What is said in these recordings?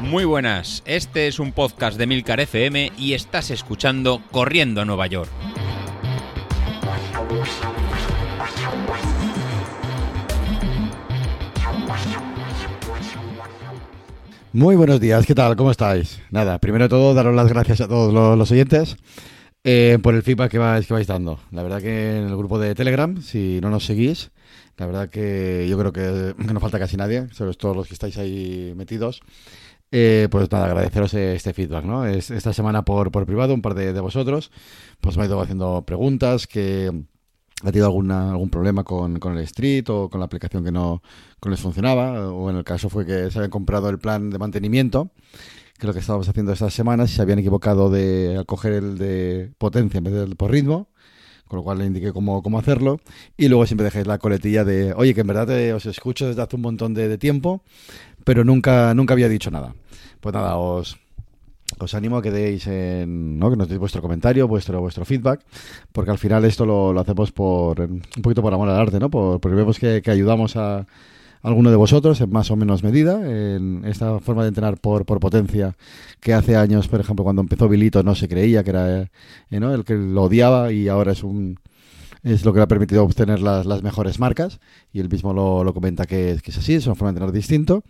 Muy buenas, este es un podcast de Milcar FM y estás escuchando Corriendo a Nueva York. Muy buenos días, ¿qué tal? ¿Cómo estáis? Nada, primero de todo, daros las gracias a todos los, los oyentes eh, por el feedback que vais, que vais dando. La verdad que en el grupo de Telegram, si no nos seguís, la verdad que yo creo que, que no falta casi nadie, sobre todos los que estáis ahí metidos. Eh, pues nada, agradeceros este feedback, ¿no? Es, esta semana por, por privado, un par de, de vosotros, pues me ha ido haciendo preguntas que ha tenido alguna, algún problema con, con el Street o con la aplicación que no, que les funcionaba, o en el caso fue que se habían comprado el plan de mantenimiento, que es lo que estábamos haciendo estas semanas, y se habían equivocado de coger el de potencia en vez del por ritmo, con lo cual le indiqué cómo, cómo hacerlo, y luego siempre dejéis la coletilla de, oye, que en verdad te- os escucho desde hace un montón de, tiempo, pero nunca, nunca había dicho nada. Pues nada, os, os animo a que deis en, ¿no? que nos deis vuestro comentario, vuestro, vuestro feedback, porque al final esto lo, lo hacemos por un poquito por amor al arte, ¿no? Por, porque vemos que, que ayudamos a alguno de vosotros en más o menos medida en esta forma de entrenar por, por potencia que hace años, por ejemplo, cuando empezó Vilito no se creía que era eh, el que lo odiaba y ahora es un es lo que le ha permitido obtener las, las mejores marcas. Y él mismo lo, lo comenta que, que es así, es una forma de entrenar distinto.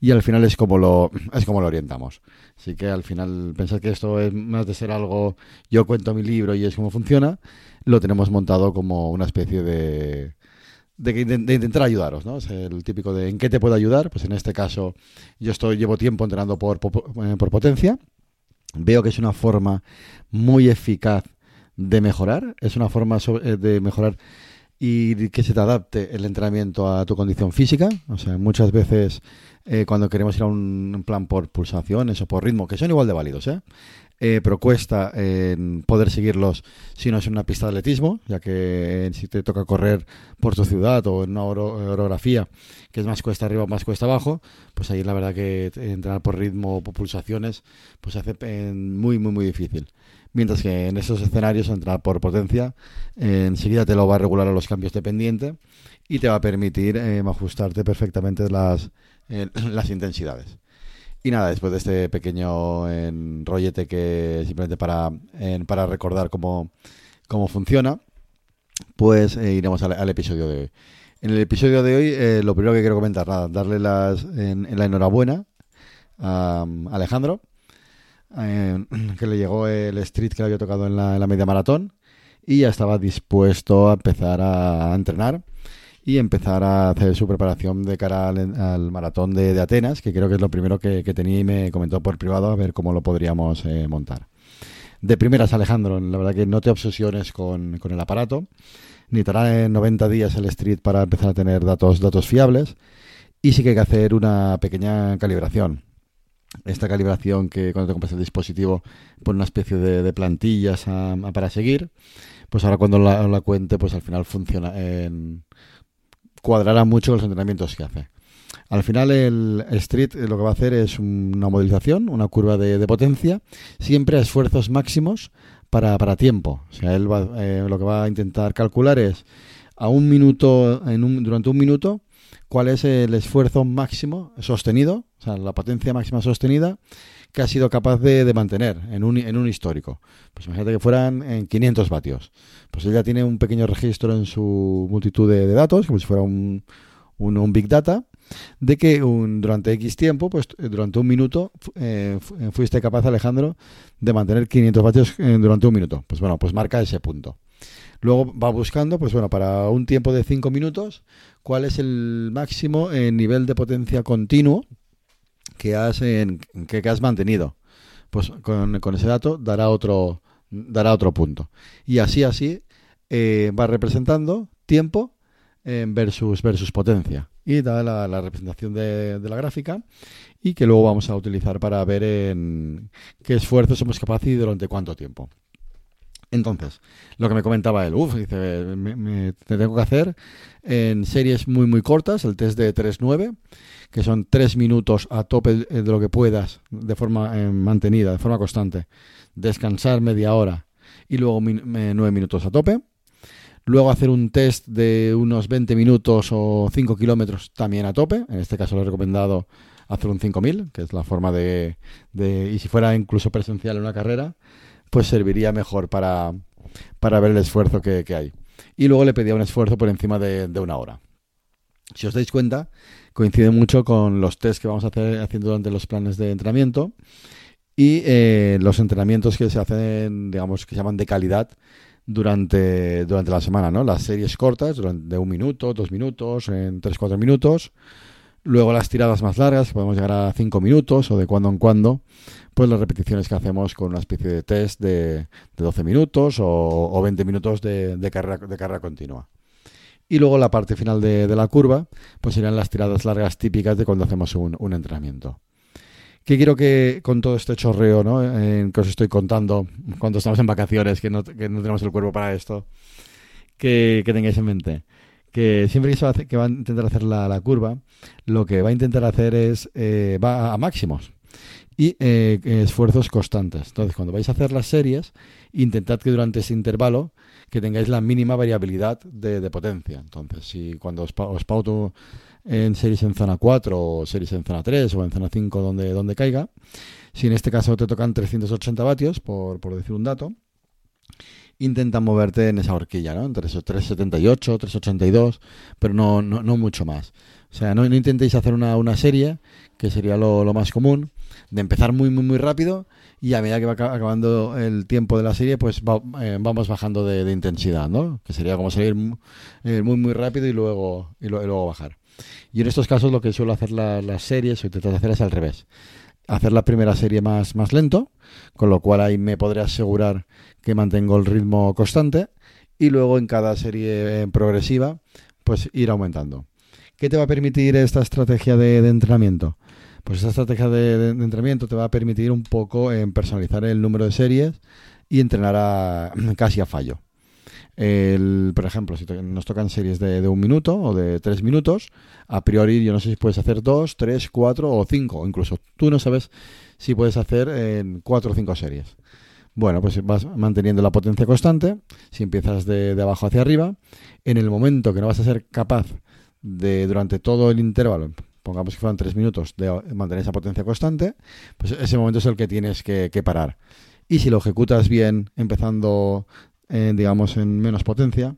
Y al final es como lo es como lo orientamos. Así que al final pensad que esto es más de ser algo yo cuento mi libro y es cómo funciona, lo tenemos montado como una especie de de, intentar ayudaros, ¿no? Es el típico de ¿en qué te puedo ayudar? Pues en este caso yo estoy llevo tiempo entrenando por, por potencia. Veo que es una forma muy eficaz de mejorar, es una forma eh, de mejorar y que se te adapte el entrenamiento a tu condición física. O sea, muchas veces eh, cuando queremos ir a un, plan por pulsaciones o por ritmo, que son igual de válidos, ¿eh? Eh, pero cuesta eh, poder seguirlos si no es en una pista de atletismo, ya que eh, si te toca correr por tu ciudad o en una oro- orografía que es más cuesta arriba o más cuesta abajo, pues ahí la verdad que entrenar por ritmo o por pulsaciones pues hace muy, muy, muy difícil. Mientras que en esos escenarios entrenar por potencia eh, enseguida te lo va a regular a los cambios de pendiente y te va a permitir eh, ajustarte perfectamente las, eh, las intensidades. Y nada, después de este pequeño eh, rollete que simplemente para, para recordar cómo, cómo funciona, pues iremos al, episodio de hoy. En el episodio de hoy, lo primero que quiero comentar, nada, darle las, en, la enhorabuena a um, Alejandro, eh, que le llegó el street que le había tocado en la, media maratón y ya estaba dispuesto a empezar a, entrenar y empezar a hacer su preparación de cara al, al maratón de, Atenas, que creo que es lo primero que, tenía y me comentó por privado a ver cómo lo podríamos eh, montar. De primeras, Alejandro, la verdad que no te obsesiones con, con el aparato. Necesitará en 90 días el Street para empezar a tener datos, datos fiables. Y sí que hay que hacer una pequeña calibración. Esta calibración que cuando te compras el dispositivo pone una especie de, de plantillas a- a- para seguir. Pues ahora cuando la, la cuente, pues al final funciona. En, cuadrará mucho los entrenamientos que hace. Al final el Street lo que va a hacer es una modelización, una curva de, de potencia, siempre a esfuerzos máximos para, para tiempo. O sea, él va, eh, lo que va a intentar calcular es a un minuto, en un, durante un minuto, cuál es el esfuerzo máximo sostenido, o sea, la potencia máxima sostenida que ha sido capaz de, mantener en un, en un histórico. Pues imagínate que fueran en 500 vatios. Pues él ya tiene un pequeño registro en su multitud de, datos, como si fuera un, un, Big Data, de que un- durante X tiempo, pues eh, durante un minuto, eh, eh, fuiste capaz, Alejandro, de mantener 500 vatios eh, durante un minuto. Pues bueno, pues marca ese punto. Luego va buscando, pues bueno, para un tiempo de 5 minutos, cuál es el máximo en nivel de potencia continuo que has, que, has mantenido. Pues con, ese dato dará otro, dará otro punto. Y así, así, eh, va representando tiempo eh, versus, versus potencia. Y da la, representación de, la gráfica y que luego vamos a utilizar para ver en qué esfuerzo somos capaces y durante cuánto tiempo. Entonces, lo que me comentaba él, uff, dice, me, me- te tengo que hacer en series muy, muy cortas, el test de 3-9, que son 3 minutos a tope de lo que puedas, de forma eh, mantenida, de forma constante, descansar media hora y luego 9 minutos a tope. Luego hacer un test de unos 20 minutos o 5 kilómetros también a tope. En este caso lo he recomendado hacer un 5000, que es la forma de, de, Y si fuera incluso presencial en una carrera, pues serviría mejor para, para ver el esfuerzo que, hay. Y luego le pedía un esfuerzo por encima de, de una hora. Si os dais cuenta, coincide mucho con los test que vamos a hacer haciendo durante los planes de entrenamiento y eh, los entrenamientos que se hacen, digamos, que se llaman de calidad durante, durante la semana, ¿no? Las series cortas, de un minuto, dos minutos, en tres, cuatro minutos. Luego las tiradas más largas, que podemos llegar a cinco minutos o de cuando en cuando, pues las repeticiones que hacemos con una especie de test de, de 12 minutos o, o 20 minutos de, de, carrera, continua. Y luego la parte final de, la curva, pues serían las tiradas largas típicas de cuando hacemos un, entrenamiento. ¿Qué quiero que con todo este chorreo ¿no? Que os estoy contando cuando estamos en vacaciones, que no, tenemos el cuerpo para esto, que, tengáis en mente? Que siempre que, se va a, que va a intentar hacer la, la, curva, lo que va a intentar hacer es, eh, va a, máximos y eh, esfuerzos constantes. Entonces, cuando vais a hacer las series, intentad que durante ese intervalo que tengáis la mínima variabilidad de, de potencia. Entonces, si cuando os, os pauto en series en zona 4 o series en zona 3 o en zona 5 donde, donde caiga. Si en este caso te tocan 380 vatios, por, por decir un dato, intenta moverte en esa horquilla, ¿no? Entre esos 378, 382, pero no, no, no mucho más. O sea, no, no intentéis hacer una, una, serie, que sería lo, lo, más común, de empezar muy, muy, muy rápido y a medida que va acabando el tiempo de la serie, pues va, eh, vamos bajando de, intensidad, ¿no? Que sería como salir eh, muy, muy rápido y luego, y, lo, y luego bajar. Y en estos casos lo que suelo hacer la, las series o intentar hacer es al revés. Hacer la primera serie más, más lento, con lo cual ahí me podré asegurar que mantengo el ritmo constante y luego en cada serie progresiva pues ir aumentando. ¿Qué te va a permitir esta estrategia de, entrenamiento? Pues esta estrategia de, entrenamiento te va a permitir un poco en personalizar el número de series y entrenar a, casi a fallo. El, por ejemplo, si nos tocan series de, de, un minuto o de tres minutos, a priori yo no sé si puedes hacer dos, tres, cuatro o cinco. Incluso tú no sabes si puedes hacer en cuatro o cinco series. Bueno, pues vas manteniendo la potencia constante. Si empiezas de, abajo hacia arriba, en el momento que no vas a ser capaz de, durante todo el intervalo, pongamos que fueran tres minutos, de mantener esa potencia constante, pues ese momento es el que tienes que parar. Y si lo ejecutas bien, empezando eh, digamos, en menos potencia,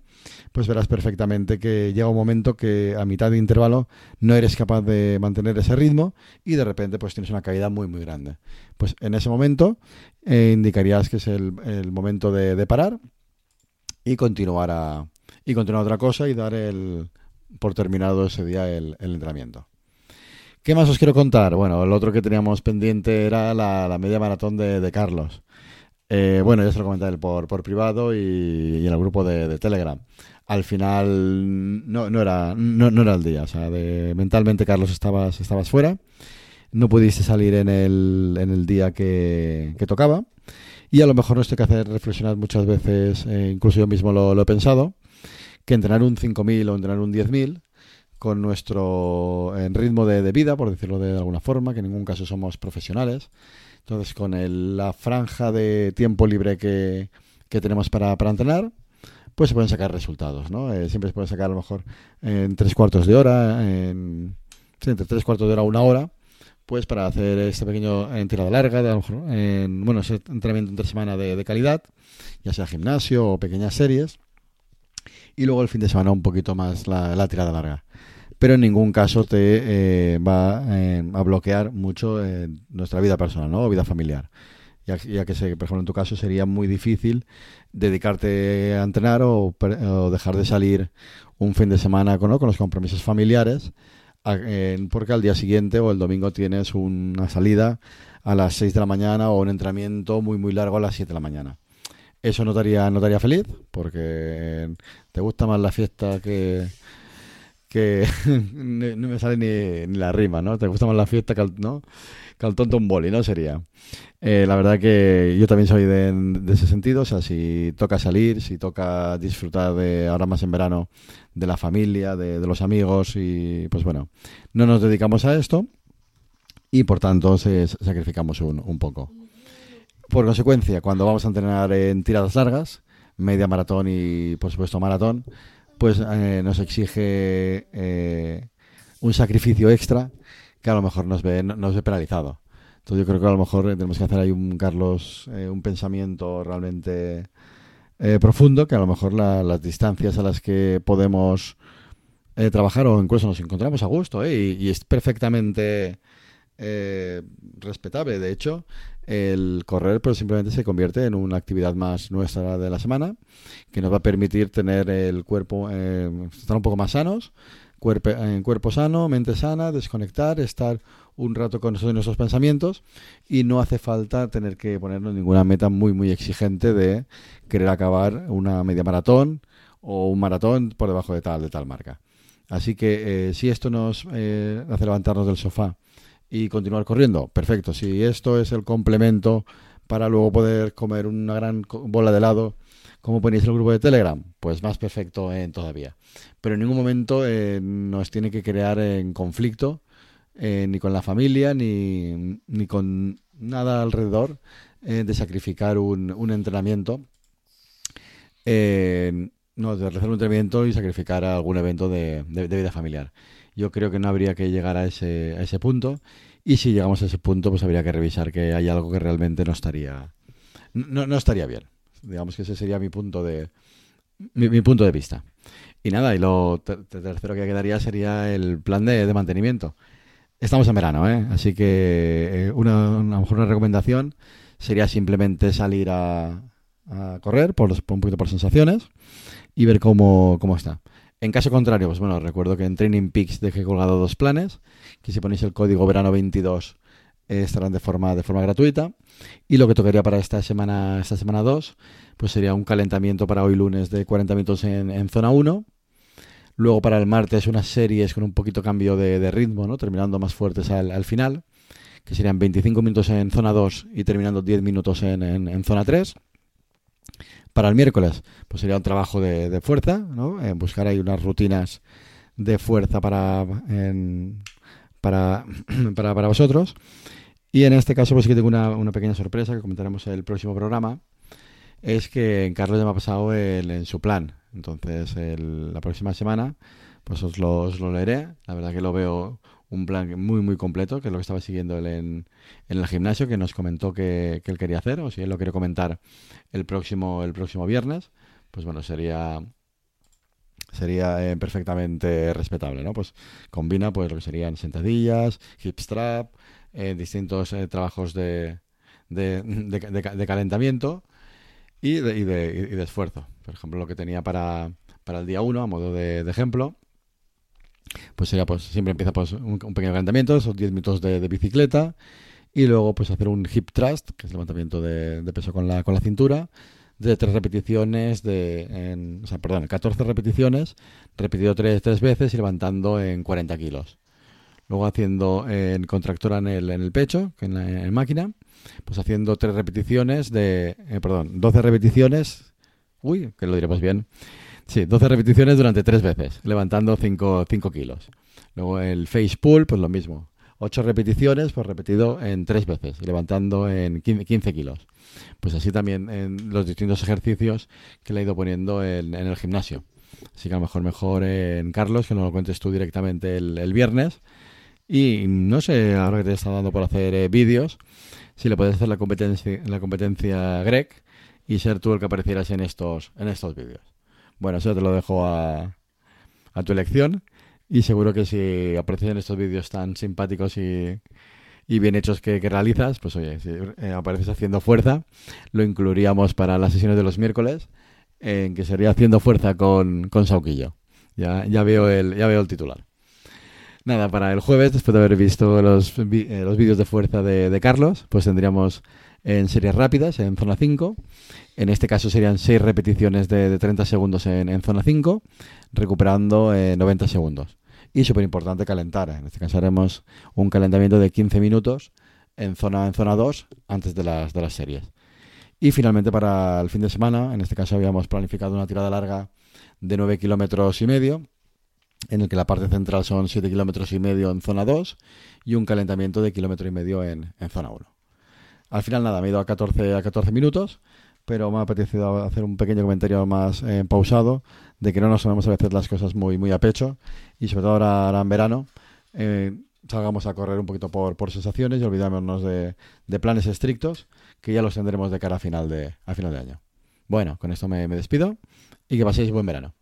pues verás perfectamente que llega un momento que a mitad de intervalo no eres capaz de mantener ese ritmo y de repente pues tienes una caída muy muy grande. Pues en ese momento eh, indicarías que es el, el momento de, parar y continuar a y continuar otra cosa y dar el por terminado ese día el, el entrenamiento. ¿Qué más os quiero contar? Bueno, el otro que teníamos pendiente era la, la media maratón de, de Carlos. Eh, bueno, ya se lo comenté por, por privado y, y, en el grupo de, de Telegram. Al final no, no, era, no, no, era el día. O sea, de, mentalmente, Carlos, estabas, estabas fuera. No pudiste salir en el, en el día que, que tocaba. Y a lo mejor nos tengo que hacer reflexionar muchas veces, eh, incluso yo mismo lo, lo, he pensado, que entrenar un 5.000 o entrenar un 10.000 con nuestro en ritmo de, de, vida, por decirlo de alguna forma, que en ningún caso somos profesionales, entonces, con el, la franja de tiempo libre que, que tenemos para, para, entrenar, pues se pueden sacar resultados, ¿no? Eh, siempre se puede sacar a lo mejor en tres cuartos de hora, en, entre tres cuartos de hora a una hora, pues para hacer este pequeño en tirada larga, de, a lo mejor, en, bueno, ese entrenamiento entre semana de, de calidad, ya sea gimnasio o pequeñas series, y luego el fin de semana un poquito más la, la tirada larga pero en ningún caso te eh, va eh, a bloquear mucho eh, nuestra vida personal ¿no? o vida familiar. Ya, que sé, por ejemplo, en tu caso sería muy difícil dedicarte a entrenar o, dejar de salir un fin de semana con, ¿no? con los compromisos familiares, porque al día siguiente o el domingo tienes una salida a las 6 de la mañana o un entrenamiento muy, muy largo a las 7 de la mañana. Eso no te haría, no te haría feliz, porque te gusta más la fiesta que, que no me sale ni, la rima, ¿no? Te gusta más la fiesta que el, ¿no? que el tonto un boli, ¿no? Sería. Eh, la verdad que yo también soy de, ese sentido, o sea, si toca salir, si toca disfrutar de, ahora más en verano, de la familia, de, de los amigos y pues bueno, no nos dedicamos a esto y por tanto se, sacrificamos un, un poco. Por consecuencia, cuando vamos a entrenar en tiradas largas, media maratón y, por supuesto, maratón, pues eh, nos exige eh, un sacrificio extra que a lo mejor nos ve, nos ve penalizado. Entonces yo creo que a lo mejor tenemos que hacer ahí un, Carlos, eh, un pensamiento realmente profundo, que a lo mejor las distancias a las que podemos trabajar o incluso nos encontramos a gusto, y, es perfectamente respetable. De hecho, el correr pues simplemente se convierte en una actividad más nuestra de la semana que nos va a permitir tener el cuerpo eh, estar un poco más sanos cuerpo, en cuerpo sano mente sana desconectar estar un rato con nosotros nuestros pensamientos y no hace falta tener que ponernos ninguna meta muy muy exigente de querer acabar una media maratón o un maratón por debajo de tal de tal marca así que eh, si esto nos eh, hace levantarnos del sofá y continuar corriendo. Perfecto. Si esto es el complemento para luego poder comer una gran bola de helado, como ponéis en el grupo de Telegram, pues más perfecto en todavía. Pero en ningún momento eh, nos tiene que crear en conflicto, eh, ni con la familia, ni, ni con nada alrededor eh, de sacrificar un, un entrenamiento. no, de realizar un entrenamiento y sacrificar algún evento de, de vida familiar. Yo creo que no habría que llegar a ese, a ese punto. Y si llegamos a ese punto, pues habría que revisar que hay algo que realmente no estaría, no, no estaría bien. Digamos que ese sería mi punto de, mi, punto de vista. Y nada, y lo tercero que quedaría sería el plan de, mantenimiento. Estamos en verano, ¿eh? así que eh, una, a lo mejor una recomendación sería simplemente salir a, a correr por, por, un poquito por sensaciones y ver cómo, cómo está. En caso contrario, pues bueno, recuerdo que en Training Peaks dejé colgado dos planes, que si ponéis el código verano 22 eh, estarán de forma, de forma gratuita. Y lo que tocaría para esta semana, esta semana 2, pues sería un calentamiento para hoy lunes de 40 minutos en, zona 1. Luego para el martes unas series con un poquito cambio de, ritmo, ¿no? terminando más fuertes al, final, que serían 25 minutos en zona 2 y terminando 10 minutos en, en zona 3. Para el miércoles, pues sería un trabajo de, fuerza, ¿no? En buscar ahí unas rutinas de fuerza para, para, para, vosotros. Y en este caso, pues sí que tengo una, pequeña sorpresa que comentaremos en el próximo programa. Es que Carlos ya me ha pasado en su plan. Entonces, la próxima semana, pues os lo leeré. La verdad que lo veo un plan muy, muy completo, que es lo que estaba siguiendo él en, en el gimnasio, que nos comentó que, él quería hacer, o si él lo quiere comentar el próximo, el próximo viernes, pues bueno, sería sería eh, perfectamente respetable, ¿no? Pues combina pues lo que serían sentadillas, hip strap, eh, distintos eh, trabajos de, de, calentamiento y de, y, de, esfuerzo. Por ejemplo, lo que tenía para, para el día 1, a modo de, ejemplo, pues sería pues siempre empieza pues un, pequeño calentamiento, esos 10 minutos de, bicicleta y luego pues hacer un hip thrust, que es levantamiento de, peso con la, con la cintura, de tres repeticiones, de, o sea, perdón, 14 repeticiones, repetido tres, tres veces y levantando en 40 kilos. Luego haciendo en contractura en el, en el pecho, en la máquina, pues haciendo tres repeticiones de, eh, perdón, 12 repeticiones, uy, que lo diremos bien, Sí, 12 repeticiones durante tres veces, levantando 5, kilos. Luego el face pull, pues lo mismo. 8 repeticiones, pues repetido en tres veces, levantando en 15, kilos. Pues así también en los distintos ejercicios que le he ido poniendo en, el gimnasio. Así que a lo mejor mejor en Carlos, que nos lo cuentes tú directamente el, viernes. Y no sé, ahora que te está dando por hacer eh, vídeos, si le puedes hacer la competencia, la competencia Greg y ser tú el que aparecieras en estos, en estos vídeos. Bueno, eso te lo dejo a, a tu elección. Y seguro que si aprecian estos vídeos tan simpáticos y, y bien hechos que, realizas, pues oye, si eh, apareces haciendo fuerza, lo incluiríamos para las sesiones de los miércoles, en que sería haciendo fuerza con, con Sauquillo. Ya, ya, veo el, ya veo el titular. Nada, para el jueves, después de haber visto los, eh, los vídeos de fuerza de, de Carlos, pues tendríamos en series rápidas, en zona 5. En este caso serían 6 repeticiones de, 30 segundos en, zona 5, recuperando 90 segundos. Y súper importante calentar. En este caso haremos un calentamiento de 15 minutos en zona, en zona 2 antes de las, de las series. Y finalmente para el fin de semana, en este caso habíamos planificado una tirada larga de 9 kilómetros y medio, en el que la parte central son 7 kilómetros y medio en zona 2 y un calentamiento de kilómetro y medio en, en zona 1. Al final nada, me he ido a 14, a 14 minutos, pero me ha apetecido hacer un pequeño comentario más eh, pausado de que no nos solemos a veces las cosas muy, muy a pecho y sobre todo ahora, ahora en verano eh, salgamos a correr un poquito por, por sensaciones y olvidémonos de, de, planes estrictos que ya los tendremos de cara a final de, a final de año. Bueno, con esto me despido y que paséis buen verano.